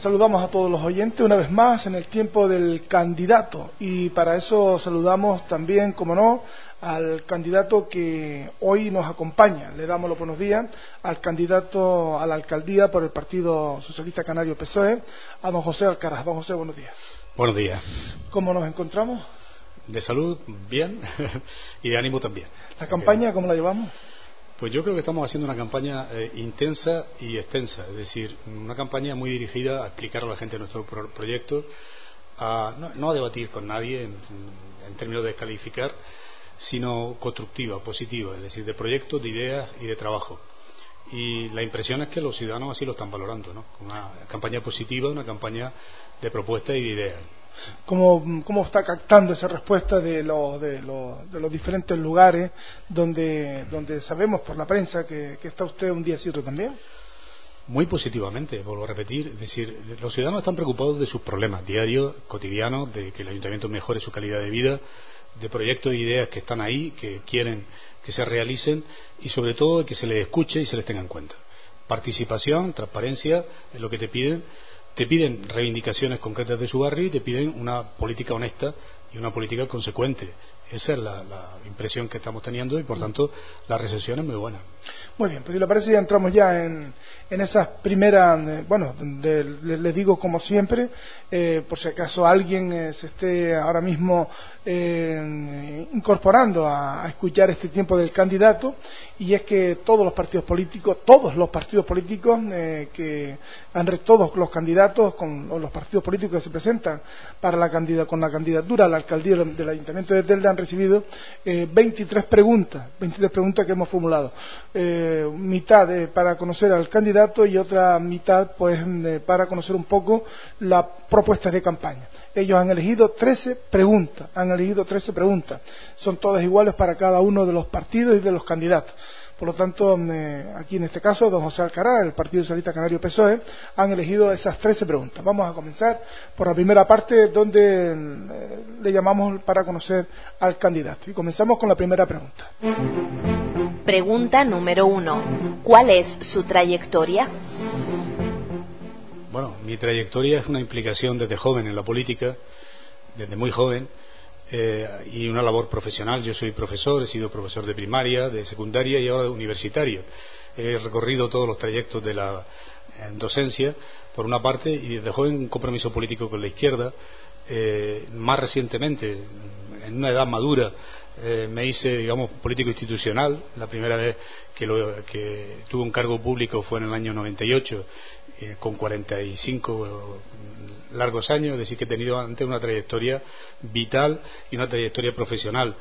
Saludamos a todos los oyentes una vez más en el tiempo del candidato y para eso saludamos también, como no, al candidato que hoy nos acompaña. Le damos los buenos días al candidato a la alcaldía por el Partido Socialista Canario PSOE, a don José Alcaraz. Don José, buenos días. Buenos días. ¿Cómo nos encontramos? De salud, bien, y de ánimo también. ¿La campaña cómo la llevamos? Pues yo creo que estamos haciendo una campaña eh, intensa y extensa, es decir, una campaña muy dirigida a explicar a la gente nuestro proyecto, a, no, a debatir con nadie en, términos de descalificar, sino constructiva, positiva, es decir, de proyectos, de ideas y de trabajo. Y la impresión es que los ciudadanos así lo están valorando, ¿no? Una campaña positiva, una campaña de propuestas y de ideas cómo, está captando esa respuesta de los, de los, de los diferentes lugares donde, donde sabemos por la prensa que, está usted un día cierto también. Muy positivamente, vuelvo a repetir. Es decir, los ciudadanos están preocupados de sus problemas diarios, cotidianos, de que el ayuntamiento mejore su calidad de vida, de proyectos e ideas que están ahí, que quieren que se realicen y sobre todo que se les escuche y se les tenga en cuenta. Participación, transparencia es lo que te piden te piden reivindicaciones concretas de su barrio y te piden una política honesta y una política consecuente. Esa es la, impresión que estamos teniendo y, por tanto, la recepción es muy buena. Muy bien, pues si le parece ya entramos ya en, en esas primeras, eh, bueno, les digo como siempre, eh, por si acaso alguien eh, se esté ahora mismo incorporando a, escuchar este tiempo del candidato, y es que todos los partidos políticos, todos los partidos políticos que han todos los candidatos con los partidos políticos que se presentan para la con la candidatura a la alcaldía del Ayuntamiento de Telde han recibido 23 preguntas, 23 preguntas que hemos formulado, mitad para conocer al candidato y otra mitad pues para conocer un poco las propuestas de campaña. Ellos han elegido 13 preguntas, han elegido 13 preguntas. Son todas iguales para cada uno de los partidos y de los candidatos. Por lo tanto, eh, aquí en este caso, don José Alcaraz, el Partido Socialista Canario PSOE, han elegido esas 13 preguntas. Vamos a comenzar por la primera parte donde eh, le llamamos para conocer al candidato. Y comenzamos con la primera pregunta. Pregunta número uno. ¿Cuál es su trayectoria? Bueno, mi trayectoria es una implicación desde joven en la política, desde muy joven, eh, y una labor profesional. Yo soy profesor, he sido profesor de primaria, de secundaria y ahora de universitario. He recorrido todos los trayectos de la docencia, por una parte, y desde joven un compromiso político con la izquierda. Eh, más recientemente, en una edad madura, eh, me hice, digamos, político institucional. La primera vez que, que tuve un cargo público fue en el año 98, eh, con 45 largos años, es decir, que he tenido antes una trayectoria vital y una trayectoria profesional.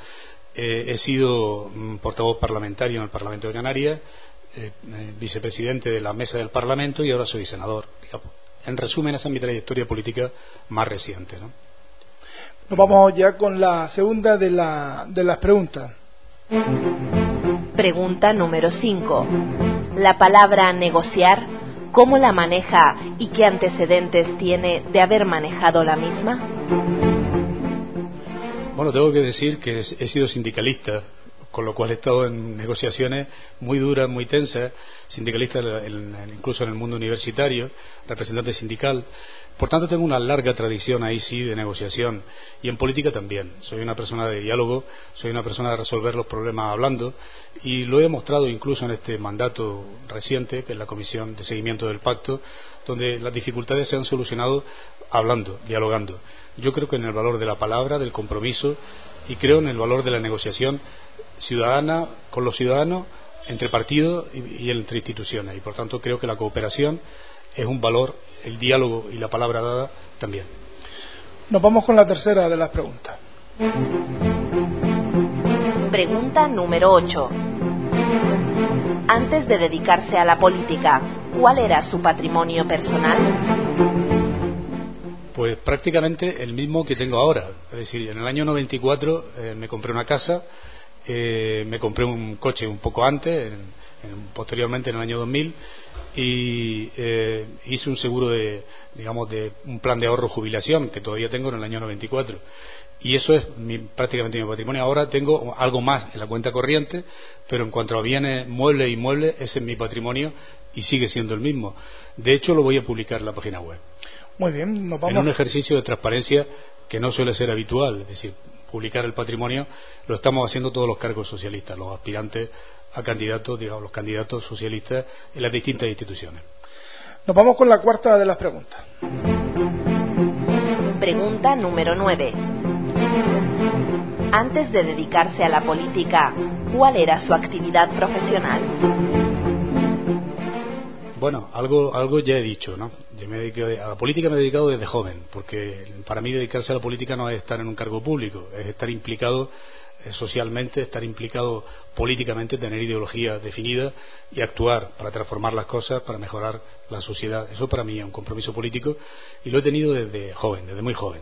Eh, he sido mm, portavoz parlamentario en el Parlamento de Canarias, vicepresidente de la mesa del Parlamento y ahora soy senador. En resumen, esa es mi trayectoria política más reciente. ¿no? Nos vamos ya con la segunda de, la, de las preguntas. Pregunta número 5. La palabra negociar, ¿cómo la maneja y qué antecedentes tiene de haber manejado la misma? Bueno, tengo que decir que he sido sindicalista, con lo cual he estado en negociaciones muy duras, muy tensas, sindicalista incluso en el mundo universitario, representante sindical. Por tanto, tengo una larga tradición ahí sí de negociación y en política también. Soy una persona de diálogo, soy una persona de resolver los problemas hablando y lo he mostrado incluso en este mandato reciente, que es la Comisión de Seguimiento del Pacto, donde las dificultades se han solucionado hablando, dialogando. Yo creo que en el valor de la palabra, del compromiso y creo en el valor de la negociación ciudadana con los ciudadanos entre partidos y entre instituciones. Y por tanto creo que la cooperación es un valor, el diálogo y la palabra dada también. Nos vamos con la tercera de las preguntas. Pregunta número 8. Antes de dedicarse a la política, ¿cuál era su patrimonio personal? Pues prácticamente el mismo que tengo ahora. Es decir, en el año 94 eh, me compré una casa, eh, me compré un coche un poco antes, posteriormente en el año 2000, y eh, hice un seguro de, digamos, de un plan de ahorro jubilación que todavía tengo en el año 94 y eso es prácticamente mi patrimonio. Ahora tengo algo más en la cuenta corriente, pero en cuanto a bienes muebles y inmuebles, ese es mi patrimonio y sigue siendo el mismo. De hecho, lo voy a publicar en la página web. Muy bien, nos vamos. En un ejercicio de transparencia que no suele ser habitual, es decir, publicar el patrimonio lo estamos haciendo todos los cargos socialistas, los aspirantes a candidatos, digamos, los candidatos socialistas en las distintas instituciones. Nos vamos con la cuarta de las preguntas. Pregunta número 9. Antes de dedicarse a la política, ¿cuál era su actividad profesional? Bueno, algo, algo ya he dicho, ¿no? Yo me a la política me he dedicado desde joven, porque para mí dedicarse a la política no es estar en un cargo público, es estar implicado eh, socialmente, estar implicado políticamente, tener ideología definida y actuar para transformar las cosas, para mejorar la sociedad. Eso para mí es un compromiso político y lo he tenido desde joven, desde muy joven.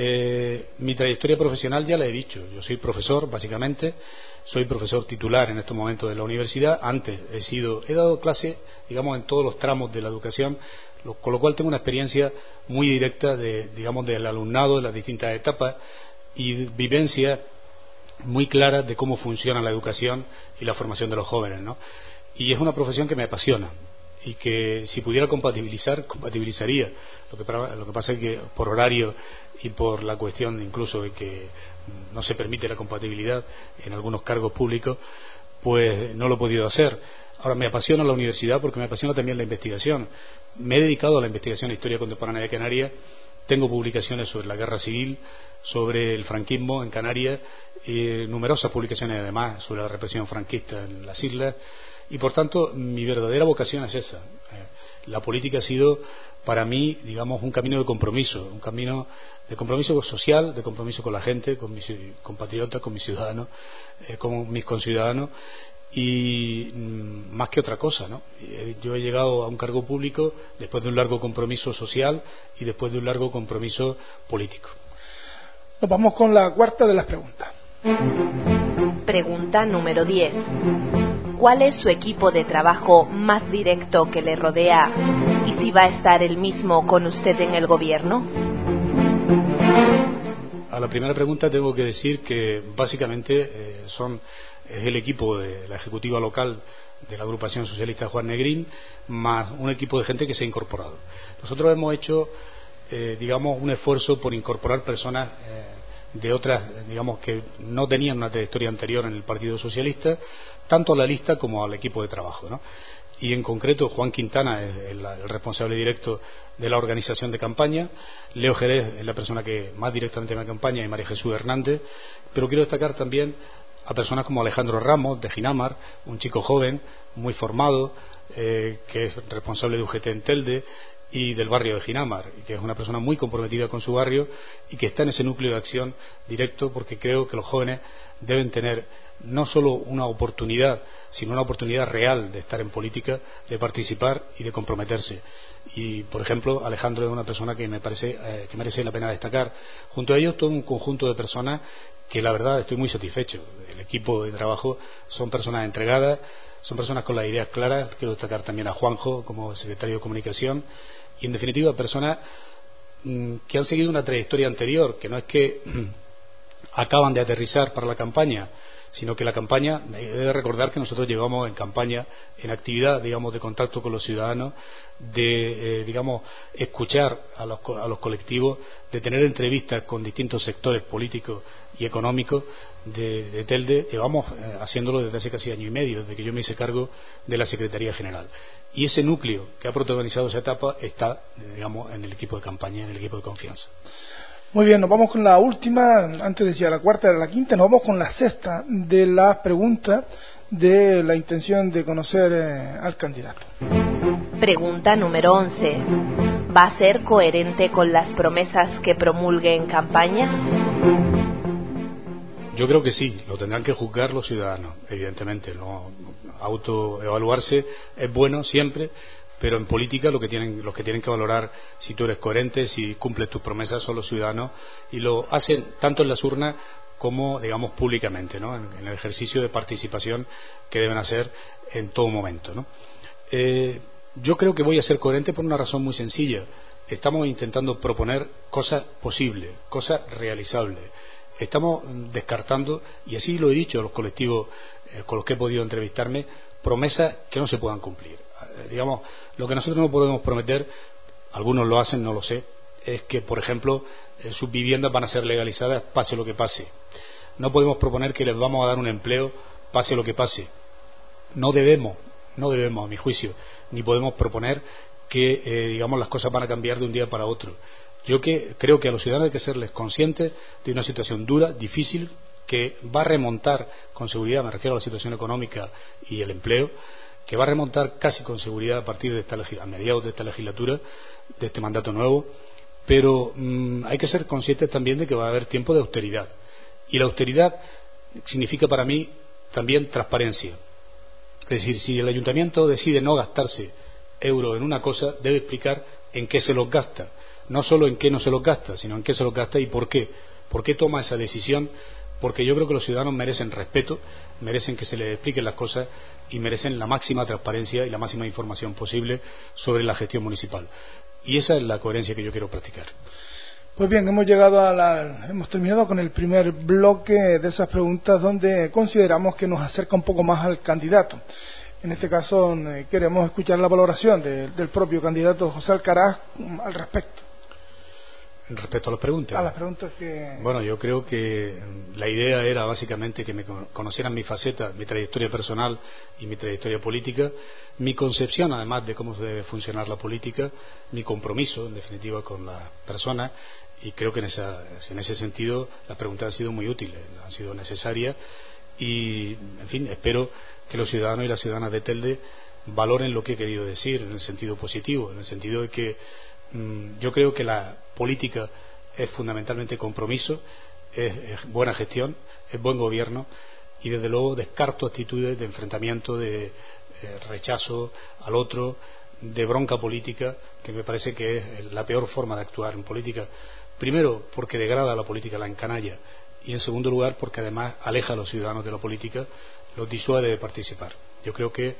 Eh, mi trayectoria profesional ya la he dicho. Yo soy profesor, básicamente. Soy profesor titular en estos momentos de la universidad. Antes he sido, he dado clase, digamos, en todos los tramos de la educación, con lo cual tengo una experiencia muy directa de, digamos, del alumnado de las distintas etapas y vivencia muy clara de cómo funciona la educación y la formación de los jóvenes, ¿no? Y es una profesión que me apasiona y que si pudiera compatibilizar, compatibilizaría. Lo que, lo que pasa es que por horario y por la cuestión incluso de que no se permite la compatibilidad en algunos cargos públicos, pues no lo he podido hacer. Ahora me apasiona la universidad porque me apasiona también la investigación. Me he dedicado a la investigación de historia contemporánea de Canarias. Tengo publicaciones sobre la guerra civil, sobre el franquismo en Canarias, y numerosas publicaciones además sobre la represión franquista en las islas. Y por tanto, mi verdadera vocación es esa. Eh, la política ha sido para mí, digamos, un camino de compromiso, un camino de compromiso social, de compromiso con la gente, con mis compatriotas, con mis ciudadanos, eh, con mis conciudadanos y mm, más que otra cosa, ¿no? Eh, yo he llegado a un cargo público después de un largo compromiso social y después de un largo compromiso político. Nos vamos con la cuarta de las preguntas. Pregunta número 10. ¿Cuál es su equipo de trabajo más directo que le rodea y si va a estar el mismo con usted en el gobierno? A la primera pregunta tengo que decir que básicamente eh, son es el equipo de la ejecutiva local de la agrupación socialista Juan Negrín más un equipo de gente que se ha incorporado. Nosotros hemos hecho, eh, digamos, un esfuerzo por incorporar personas eh, de otras, digamos, que no tenían una trayectoria anterior en el Partido Socialista, tanto a la lista como al equipo de trabajo. ¿no? Y en concreto, Juan Quintana es el, responsable directo de la organización de campaña, Leo Jerez es la persona que más directamente me acompaña y María Jesús Hernández, pero quiero destacar también a personas como Alejandro Ramos de Ginamar, un chico joven, muy formado, eh, que es responsable de UGT en Telde, y del barrio de Ginamar, que es una persona muy comprometida con su barrio y que está en ese núcleo de acción directo porque creo que los jóvenes deben tener no solo una oportunidad, sino una oportunidad real de estar en política, de participar y de comprometerse. Y, por ejemplo, Alejandro es una persona que me parece eh, que merece la pena destacar. Junto a ellos, todo un conjunto de personas que, la verdad, estoy muy satisfecho. El equipo de trabajo son personas entregadas, son personas con las ideas claras. Quiero destacar también a Juanjo como secretario de Comunicación y, en definitiva, personas mm, que han seguido una trayectoria anterior, que no es que acaban de aterrizar para la campaña, sino que la campaña, he de recordar que nosotros llevamos en campaña, en actividad, digamos, de contacto con los ciudadanos, de, eh, digamos, escuchar a los, a los, colectivos, de tener entrevistas con distintos sectores políticos y económicos de, de Telde, llevamos eh, haciéndolo desde hace casi año y medio, desde que yo me hice cargo de la Secretaría General. Y ese núcleo que ha protagonizado esa etapa está, digamos, en el equipo de campaña, en el equipo de confianza. Muy bien, nos vamos con la última, antes decía la cuarta, era la quinta, nos vamos con la sexta de las preguntas de la intención de conocer eh, al candidato. Pregunta número 11. ¿Va a ser coherente con las promesas que promulgue en campaña? Yo creo que sí, lo tendrán que juzgar los ciudadanos, evidentemente. No, autoevaluarse es bueno siempre, pero en política lo que tienen, los que tienen que valorar si tú eres coherente, si cumples tus promesas son los ciudadanos y lo hacen tanto en las urnas como, digamos, públicamente, ¿no? en, el ejercicio de participación que deben hacer en todo momento. Eh, yo creo que voy a ser coherente por una razón muy sencilla. Estamos intentando proponer cosas posibles, cosas realizables. Estamos descartando, y así lo he dicho a los colectivos eh, con los que he podido entrevistarme, promesas que no se puedan cumplir. Eh, digamos, lo que nosotros no podemos prometer, algunos lo hacen, no lo sé, es que, por ejemplo, eh, sus viviendas van a ser legalizadas pase lo que pase. No podemos proponer que les vamos a dar un empleo pase lo que pase. No debemos, no debemos, a mi juicio, ni podemos proponer que, eh, digamos, las cosas van a cambiar de un día para otro. Yo que, creo que a los ciudadanos hay que serles conscientes de una situación dura, difícil, que va a remontar con seguridad, me refiero a la situación económica y el empleo, que va a remontar casi con seguridad a partir de esta a mediados de esta legislatura, de este mandato nuevo, pero mm, hay que ser conscientes también de que va a haber tiempo de austeridad. Y la austeridad significa para mí también transparencia. Es decir, si el ayuntamiento decide no gastarse euro en una cosa, debe explicar en qué se los gasta. No solo en qué no se los gasta, sino en qué se los gasta y por qué. ¿Por qué toma esa decisión? Porque yo creo que los ciudadanos merecen respeto, merecen que se les expliquen las cosas y merecen la máxima transparencia y la máxima información posible sobre la gestión municipal. Y esa es la coherencia que yo quiero practicar. Pues bien, hemos llegado a la, hemos terminado con el primer bloque de esas preguntas donde consideramos que nos acerca un poco más al candidato. En este caso eh, queremos escuchar la valoración del propio candidato José Alcaraz al respecto. Respecto a las preguntas. A las preguntas que. Bueno, yo creo que la idea era básicamente que me conocieran mi faceta, mi trayectoria personal y mi trayectoria política, mi concepción además de cómo debe funcionar la política, mi compromiso, en definitiva, con la persona. Y creo que en, en ese sentido las preguntas han sido muy útiles, han sido necesarias. Y, en fin, espero que los ciudadanos y las ciudadanas de Telde valoren lo que he querido decir en el sentido positivo, en el sentido de que Mm, yo creo que la política es fundamentalmente compromiso, es, buena gestión, es buen gobierno y desde luego descarto actitudes de enfrentamiento, de eh, rechazo al otro, de bronca política, que me parece que es la peor forma de actuar en política. Primero, porque degrada a la política, la encanalla, y en segundo lugar, porque además aleja a los ciudadanos de la política, los disuade de participar. Yo creo que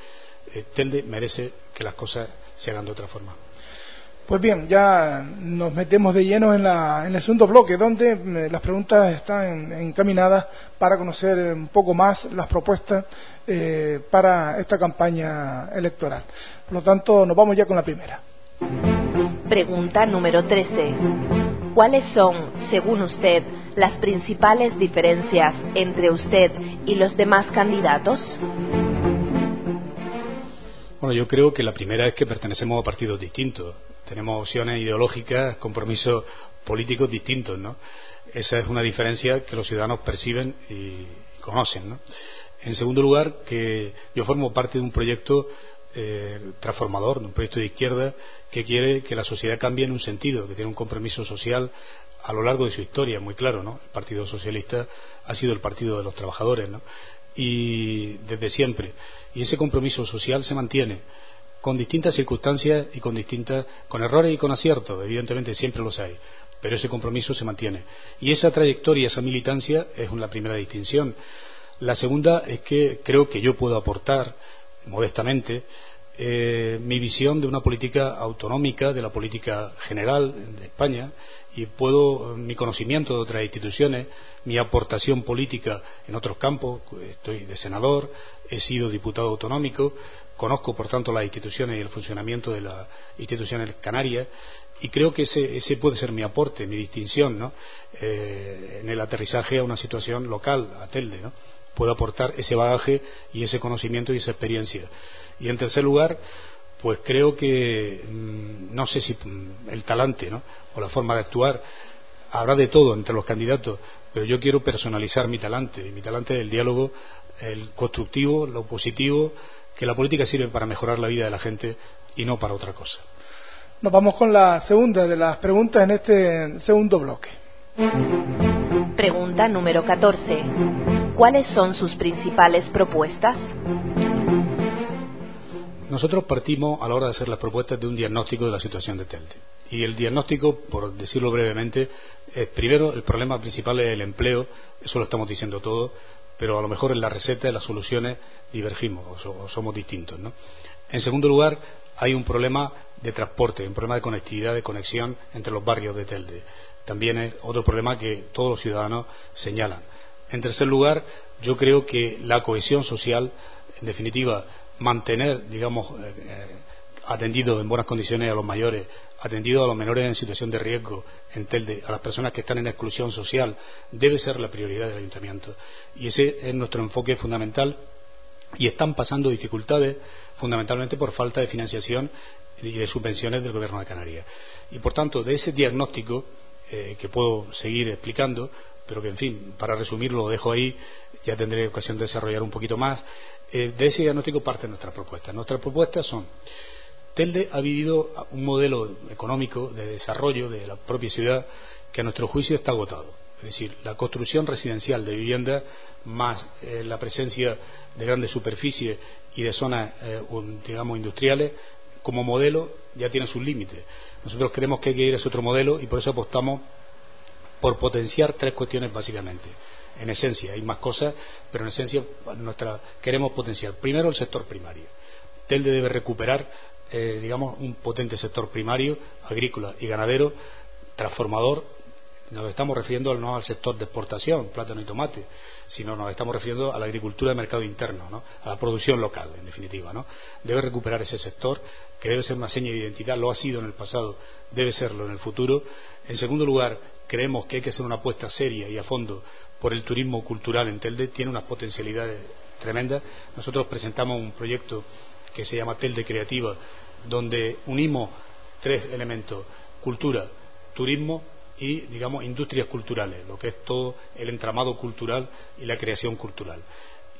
eh, Telde merece que las cosas se hagan de otra forma. Pues bien, ya nos metemos de lleno en, el segundo bloque, donde eh, las preguntas están encaminadas para conocer un poco más las propuestas eh, para esta campaña electoral. Por lo tanto, nos vamos ya con la primera. Pregunta número 13. ¿Cuáles son, según usted, las principales diferencias entre usted y los demás candidatos? Bueno, yo creo que la primera es que pertenecemos a partidos distintos tenemos opciones ideológicas, compromisos políticos distintos, ¿no? Esa es una diferencia que los ciudadanos perciben y conocen, ¿no? En segundo lugar, que yo formo parte de un proyecto eh, transformador, de un proyecto de izquierda que quiere que la sociedad cambie en un sentido, que tiene un compromiso social a lo largo de su historia, muy claro, ¿no? El Partido Socialista ha sido el partido de los trabajadores, ¿no? Y desde siempre. Y ese compromiso social se mantiene con distintas circunstancias y con distintas, con errores y con aciertos, evidentemente siempre los hay, pero ese compromiso se mantiene. Y esa trayectoria, esa militancia es la primera distinción. La segunda es que creo que yo puedo aportar, modestamente, eh, mi visión de una política autonómica, de la política general de España, y puedo, mi conocimiento de otras instituciones, mi aportación política en otros campos, estoy de senador, he sido diputado autonómico, Conozco, por tanto, las instituciones y el funcionamiento de las instituciones canarias y creo que ese, puede ser mi aporte, mi distinción ¿no? Eh, en el aterrizaje a una situación local, a Telde. ¿no? Puedo aportar ese bagaje y ese conocimiento y esa experiencia. Y en tercer lugar, pues creo que mm, no sé si mm, el talante ¿no? o la forma de actuar habrá de todo entre los candidatos, pero yo quiero personalizar mi talante, y mi talante es el diálogo, el constructivo, lo positivo, que la política sirve para mejorar la vida de la gente y no para otra cosa. Nos vamos con la segunda de las preguntas en este segundo bloque. Pregunta número 14. ¿Cuáles son sus principales propuestas? Nosotros partimos a la hora de hacer las propuestas de un diagnóstico de la situación de Telde. Y el diagnóstico, por decirlo brevemente, es primero el problema principal es el empleo, eso lo estamos diciendo todo, pero a lo mejor en la receta, en las soluciones divergimos o, somos distintos. En segundo lugar, hay un problema de transporte, un problema de conectividad, de conexión entre los barrios de Telde. También es otro problema que todos los ciudadanos señalan. En tercer lugar, yo creo que la cohesión social, en definitiva, mantener, digamos, eh, eh, atendido en buenas condiciones a los mayores, atendido a los menores en situación de riesgo en Telde, a las personas que están en exclusión social, debe ser la prioridad del ayuntamiento. Y ese es nuestro enfoque fundamental. Y están pasando dificultades fundamentalmente por falta de financiación y de subvenciones del Gobierno de Canarias. Y por tanto, de ese diagnóstico, eh, que puedo seguir explicando, pero que en fin, para resumirlo lo dejo ahí, ya tendré ocasión de desarrollar un poquito más, eh, de ese diagnóstico parte nuestras propuestas. Nuestras propuestas son Telde ha vivido un modelo económico de desarrollo de la propia ciudad que a nuestro juicio está agotado. Es decir, la construcción residencial de viviendas más eh, la presencia de grandes superficies y de zonas, eh, digamos, industriales, como modelo ya tiene sus límites. Nosotros creemos que hay que ir a ese otro modelo y por eso apostamos por potenciar tres cuestiones básicamente en esencia. Hay más cosas, pero en esencia nuestra, queremos potenciar. Primero, el sector primario. Telde debe recuperar, eh, digamos, un potente sector primario, agrícola y ganadero, transformador. Nos estamos refiriendo no al sector de exportación, plátano y tomate, sino nos estamos refiriendo a la agricultura de mercado interno, a la producción local, en definitiva. ¿no? Debe recuperar ese sector, que debe ser una seña de identidad, lo ha sido en el pasado, debe serlo en el futuro. En segundo lugar, creemos que hay que hacer una apuesta seria y a fondo por el turismo cultural en Telde, tiene unas potencialidades tremendas. Nosotros presentamos un proyecto que se llama Telde Creativa, donde unimos tres elementos, cultura, turismo y, digamos, industrias culturales, lo que es todo el entramado cultural y la creación cultural.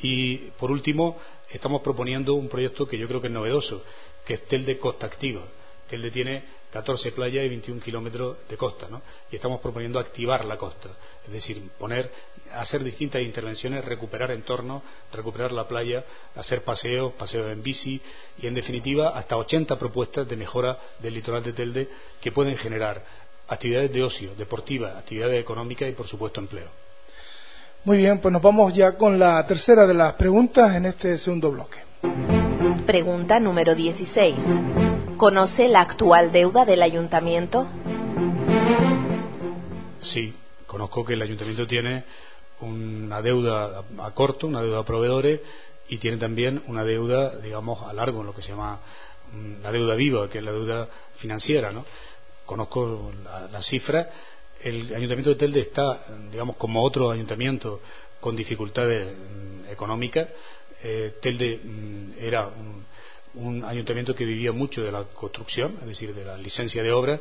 Y, por último, estamos proponiendo un proyecto que yo creo que es novedoso, que es Telde Costa Activa. Telde tiene 14 playas y 21 kilómetros de costa, ¿no? Y estamos proponiendo activar la costa, es decir, poner, hacer distintas intervenciones, recuperar entornos, recuperar la playa, hacer paseos, paseos en bici y, en definitiva, hasta 80 propuestas de mejora del litoral de Telde que pueden generar actividades de ocio, deportivas, actividades económicas y, por supuesto, empleo. Muy bien, pues nos vamos ya con la tercera de las preguntas en este segundo bloque. Pregunta número 16. ¿Conoce la actual deuda del ayuntamiento? Sí, conozco que el ayuntamiento tiene una deuda a corto, una deuda a proveedores y tiene también una deuda, digamos, a largo, lo que se llama mm, la deuda viva, que es la deuda financiera, ¿no? Conozco las la cifras. El ayuntamiento de Telde está, digamos, como otro ayuntamiento con dificultades mm, económicas. Eh, Telde mm, era un, un ayuntamiento que vivía mucho de la construcción, es decir, de la licencia de obra,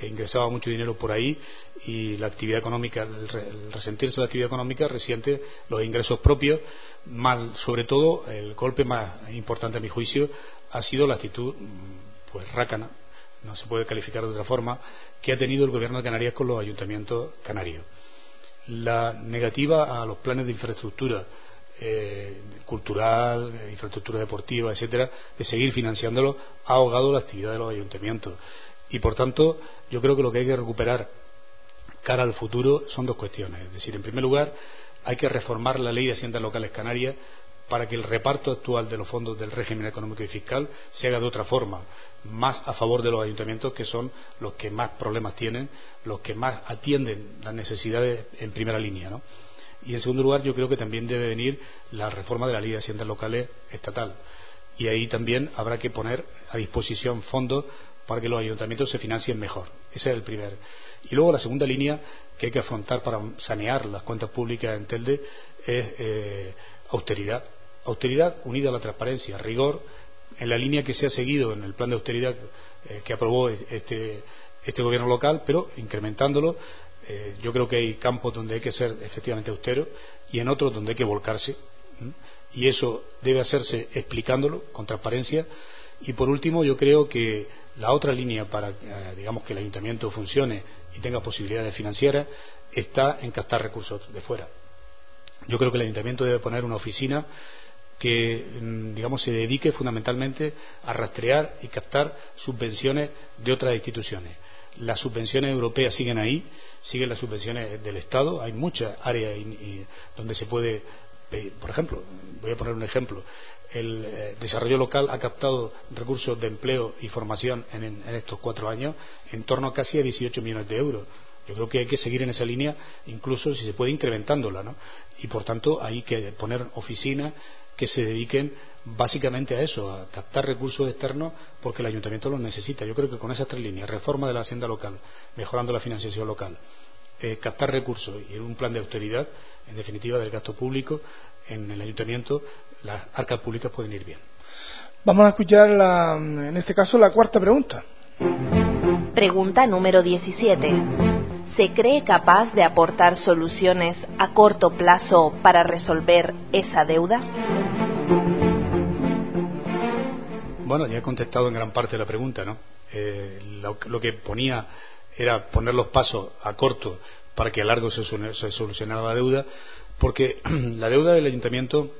e ingresaba mucho dinero por ahí y la actividad económica, el, resentirse de la actividad económica resiente los ingresos propios, más, sobre todo el golpe más importante a mi juicio ha sido la actitud mm, pues rácana, no se puede calificar de otra forma, que ha tenido el gobierno de Canarias con los ayuntamientos canarios. La negativa a los planes de infraestructura eh, cultural, infraestructura deportiva, etcétera, de seguir financiándolo, ha ahogado la actividad de los ayuntamientos. Y por tanto, yo creo que lo que hay que recuperar cara al futuro son dos cuestiones. Es decir, en primer lugar, hay que reformar la ley de haciendas locales canarias para que el reparto actual de los fondos del régimen económico y fiscal se haga de otra forma, más a favor de los ayuntamientos que son los que más problemas tienen, los que más atienden las necesidades en primera línea. ¿no? Y en segundo lugar, yo creo que también debe venir la reforma de la ley de haciendas locales estatal. Y ahí también habrá que poner a disposición fondos para que los ayuntamientos se financien mejor. Ese es el primer. Y luego la segunda línea que hay que afrontar para sanear las cuentas públicas en Telde es eh, austeridad. Austeridad unida a la transparencia, rigor, en la línea que se ha seguido en el plan de austeridad eh, que aprobó este, este gobierno local, pero incrementándolo eh, yo creo que hay campos donde hay que ser efectivamente austero y en otros donde hay que volcarse. Y eso debe hacerse explicándolo con transparencia. Y por último, yo creo que la otra línea para, eh, digamos, que el ayuntamiento funcione y tenga posibilidades financieras está en captar recursos de fuera. Yo creo que el ayuntamiento debe poner una oficina que mm, digamos se dedique fundamentalmente a rastrear y captar subvenciones de otras instituciones. Las subvenciones europeas siguen ahí, siguen las subvenciones del Estado, hay muchas áreas donde se puede por ejemplo, voy a poner un ejemplo, el eh, desarrollo local ha captado recursos de empleo y formación en, estos cuatro años en torno a casi a 18 millones de euros. Yo creo que hay que seguir en esa línea, incluso si se puede incrementándola, ¿no? Y por tanto hay que poner oficinas que se dediquen básicamente a eso, a captar recursos externos porque el ayuntamiento los necesita. Yo creo que con esas tres líneas, reforma de la hacienda local, mejorando la financiación local, eh, captar recursos y un plan de austeridad, en definitiva, del gasto público en el ayuntamiento, las arcas públicas pueden ir bien. Vamos a escuchar, en este caso, la cuarta pregunta. Pregunta número 17. ¿Se cree capaz de aportar soluciones a corto plazo para resolver esa deuda? Bueno, ya he contestado en gran parte la pregunta, ¿no? Eh, lo, que ponía era poner los pasos a corto para que a largo se, solucionara la deuda, porque la deuda del ayuntamiento,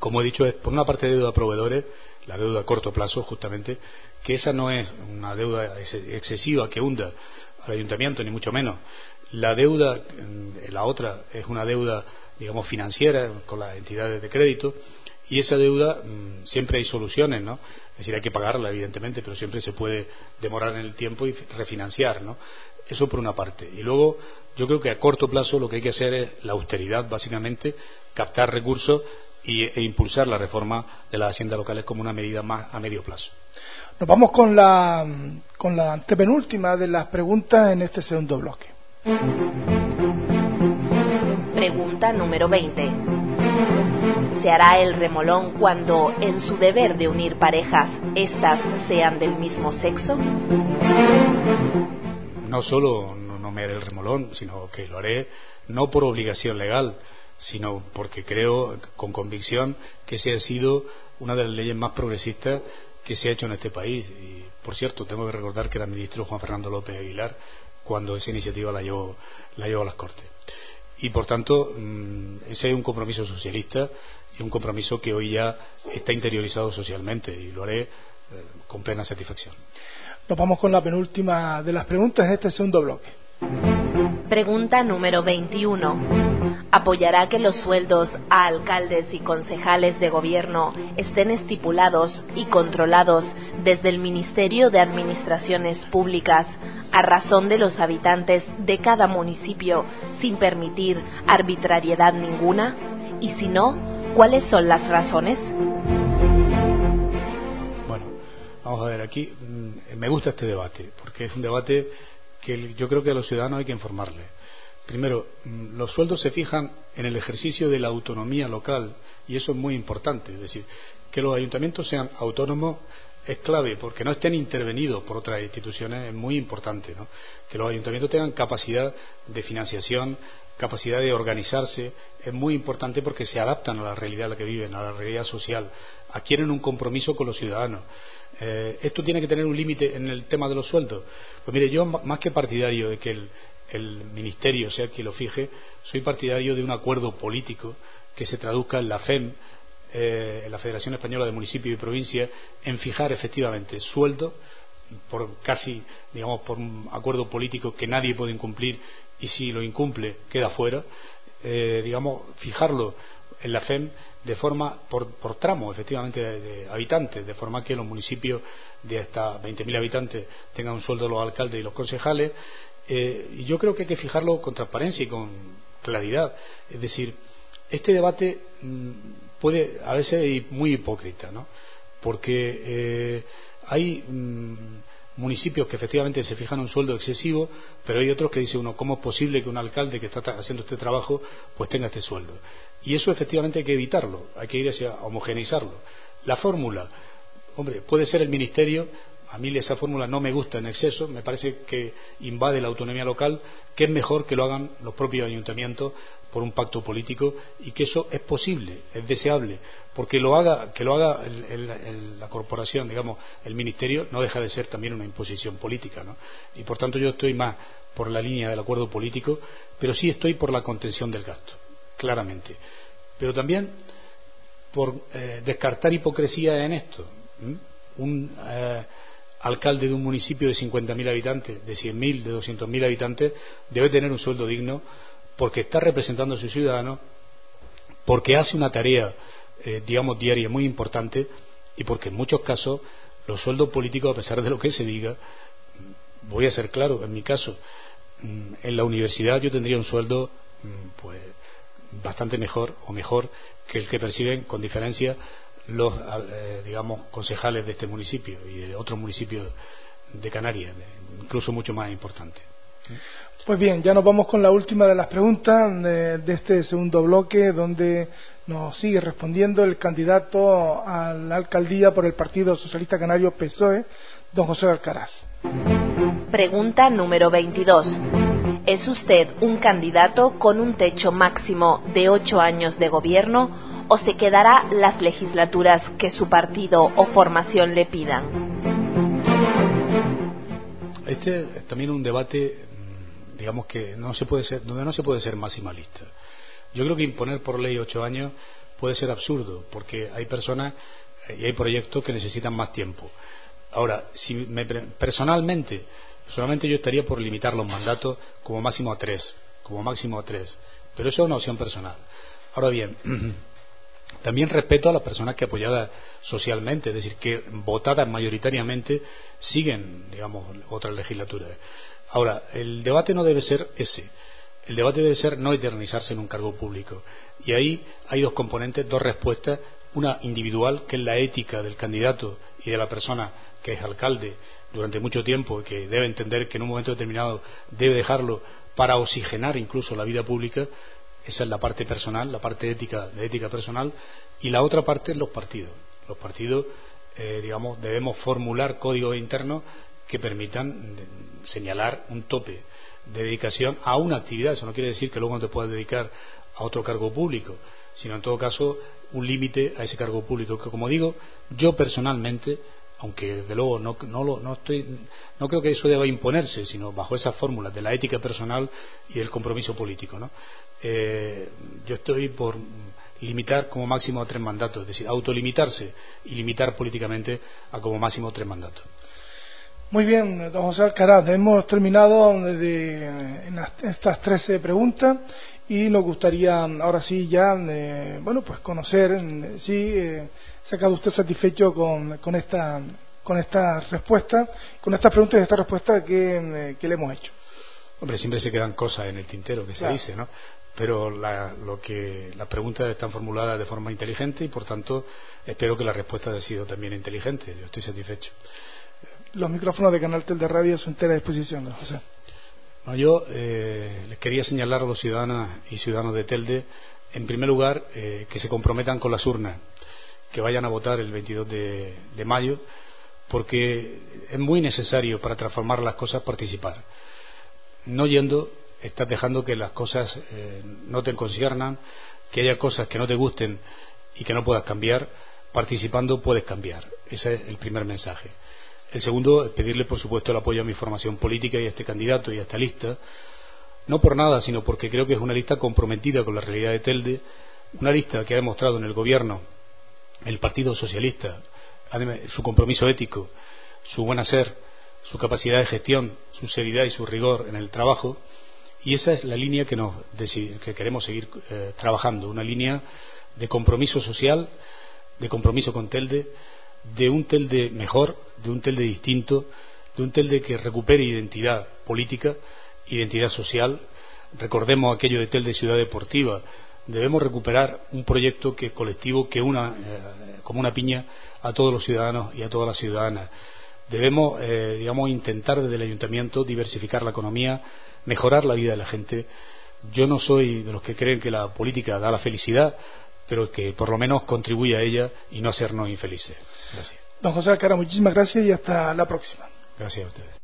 como he dicho, es por una parte deuda a proveedores, la deuda a corto plazo, justamente, que esa no es una deuda excesiva que hunda al ayuntamiento, ni mucho menos. La deuda, la otra, es una deuda, digamos, financiera con las entidades de crédito, y esa deuda mm, siempre hay soluciones, ¿no? Es decir, hay que pagarla, evidentemente, pero siempre se puede demorar en el tiempo y refinanciar, ¿no? Eso por una parte. Y luego, yo creo que a corto plazo lo que hay que hacer es la austeridad, básicamente, captar recursos e impulsar la reforma de las haciendas locales como una medida más a medio plazo. Nos vamos con la, con la antepenúltima de las preguntas en este segundo bloque. Pregunta número 20. ¿Se hará el remolón cuando, en su deber de unir parejas, éstas sean del mismo sexo? no solo no, me haré el remolón, sino que lo haré no por obligación legal, sino porque creo con convicción que esa ha sido una de las leyes más progresistas que se ha hecho en este país. Y, por cierto, tengo que recordar que era ministro Juan Fernando López Aguilar cuando esa iniciativa la llevó, la llevó a las Cortes. Y, por tanto, mm, ese es un compromiso socialista y un compromiso que hoy ya está interiorizado socialmente y lo haré eh, con plena satisfacción. Nos vamos con la penúltima de las preguntas en este segundo bloque. Pregunta número 21. ¿Apoyará que los sueldos a alcaldes y concejales de gobierno estén estipulados y controlados desde el Ministerio de Administraciones Públicas a razón de los habitantes de cada municipio sin permitir arbitrariedad ninguna? Y si no, ¿cuáles son las razones? Vamos a ver, aquí mm, me gusta este debate, porque es un debate que yo creo que a los ciudadanos hay que informarles. Primero, mm, los sueldos se fijan en el ejercicio de la autonomía local y eso es muy importante. Es decir, que los ayuntamientos sean autónomos es clave porque no estén intervenidos por otras instituciones es muy importante. ¿no? Que los ayuntamientos tengan capacidad de financiación, capacidad de organizarse es muy importante porque se adaptan a la realidad en la que viven, a la realidad social, adquieren un compromiso con los ciudadanos. Eh, ¿Esto tiene que tener un límite en el tema de los sueldos? Pues mire, yo más que partidario de que el, Ministerio sea quien lo fije, soy partidario de un acuerdo político que se traduzca en la FEM, eh, en la Federación Española de Municipios y Provincias, en fijar efectivamente sueldos por casi, digamos, por un acuerdo político que nadie puede incumplir y si lo incumple queda fuera, eh, digamos, fijarlo en la FEM de forma por, tramo, efectivamente, de, habitantes, de forma que los municipios de hasta 20.000 habitantes tengan un sueldo los alcaldes y los concejales. Eh, y yo creo que hay que fijarlo con transparencia y con claridad. Es decir, este debate mm, puede a veces muy hipócrita, ¿no? Porque eh, hay mm, municipios que efectivamente se fijan un sueldo excesivo, pero hay otros que dice uno, ¿cómo es posible que un alcalde que está haciendo este trabajo pues tenga este sueldo? Y eso efectivamente hay que evitarlo, hay que ir hacia homogeneizarlo. La fórmula, hombre, puede ser el ministerio, a mí esa fórmula no me gusta en exceso, me parece que invade la autonomía local, que es mejor que lo hagan los propios ayuntamientos por un pacto político y que eso es posible, es deseable, porque lo haga, que lo haga la corporación, digamos, el ministerio, no deja de ser también una imposición política, ¿no? Y por tanto yo estoy más por la línea del acuerdo político, pero sí estoy por la contención del gasto, claramente. Pero también por eh, descartar hipocresía en esto. Un eh, alcalde de un municipio de 50.000 habitantes, de 100.000, de 200.000 habitantes, debe tener un sueldo digno porque está representando a sus ciudadanos, porque hace una tarea, eh, digamos, diaria muy importante y porque en muchos casos los sueldos políticos, a pesar de lo que se diga, voy a ser claro, en mi caso, mm, en la universidad yo tendría un sueldo mm, pues bastante mejor o mejor que el que perciben con diferencia los eh, digamos concejales de este municipio y de otros municipios de Canarias, incluso mucho más importante. Pues bien, ya nos vamos con la última de las preguntas de, de, este segundo bloque, donde nos sigue respondiendo el candidato a la alcaldía por el Partido Socialista Canario PSOE, don José Alcaraz. Pregunta número 22. ¿Es usted un candidato con un techo máximo de ocho años de gobierno o se quedará las legislaturas que su partido o formación le pidan? Este es también un debate, digamos que no se puede ser, donde no se puede ser maximalista. Yo creo que imponer por ley ocho años puede ser absurdo, porque hay personas eh, y hay proyectos que necesitan más tiempo. Ahora, si me, personalmente, personalmente yo estaría por limitar los mandatos como máximo a tres, como máximo a tres, pero eso es una opción personal. Ahora bien, también respeto a las personas que apoyadas socialmente, es decir, que votadas mayoritariamente siguen, digamos, otras legislaturas. Ahora, el debate no debe ser ese. El debate debe ser no eternizarse en un cargo público. Y ahí hay dos componentes, dos respuestas. Una individual, que es la ética del candidato y de la persona que es alcalde durante mucho tiempo y que debe entender que en un momento determinado debe dejarlo para oxigenar incluso la vida pública, esa es la parte personal, la parte ética, de ética personal, y la otra parte es los partidos. Los partidos, eh, digamos, debemos formular códigos internos que permitan señalar un tope de dedicación a una actividad. Eso no quiere decir que luego no te puedas dedicar a otro cargo público, sino en todo caso un límite a ese cargo público. Que como digo, yo personalmente aunque desde luego no, no, estoy, no creo que eso deba imponerse, sino bajo esas fórmulas de la ética personal y del compromiso político. ¿no? Eh, yo estoy por limitar como máximo a tres mandatos, es decir, autolimitarse y limitar políticamente a como máximo tres mandatos. Muy bien, don José Alcaraz, hemos terminado de, en estas 13 preguntas y nos gustaría ahora sí ya, eh, bueno, pues conocer si eh, se ha quedado usted satisfecho con, con, esta, con esta respuesta, con estas preguntas y esta respuesta que, eh, que, le hemos hecho. Hombre, siempre se quedan cosas en el tintero que se dice, ¿no? Pero la, lo que, las preguntas están formuladas de forma inteligente y, por tanto, espero que la respuesta haya sido también inteligente. Yo estoy satisfecho. Los micrófonos de Canal Tel de Radio a su entera disposición, José yo eh, les quería señalar a los ciudadanos y ciudadanos de Telde, en primer lugar, eh, que se comprometan con las urnas, que vayan a votar el 22 de, mayo, porque es muy necesario para transformar las cosas participar. No yendo, estás dejando que las cosas eh, no te conciernan, que haya cosas que no te gusten y que no puedas cambiar. Participando puedes cambiar. Ese es el primer mensaje. El segundo es pedirle, por supuesto, el apoyo a mi formación política y a este candidato y a esta lista, no por nada, sino porque creo que es una lista comprometida con la realidad de Telde, una lista que ha demostrado en el gobierno el Partido Socialista su compromiso ético, su buen hacer, su capacidad de gestión, su seriedad y su rigor en el trabajo, y esa es la línea que, nos, que queremos seguir eh, trabajando, una línea de compromiso social, de compromiso con Telde, de un Telde mejor, de un Telde distinto, de un Telde que recupere identidad política, identidad social. Recordemos aquello de Telde Ciudad Deportiva. Debemos recuperar un proyecto que colectivo que una eh, como una piña a todos los ciudadanos y a todas las ciudadanas. Debemos, eh, digamos, intentar desde el ayuntamiento diversificar la economía, mejorar la vida de la gente. Yo no soy de los que creen que la política da la felicidad, pero que por lo menos contribuye a ella y no hacernos infelices. Gracias. Don José Alcara, muchísimas gracias y hasta la próxima. Gracias a ustedes.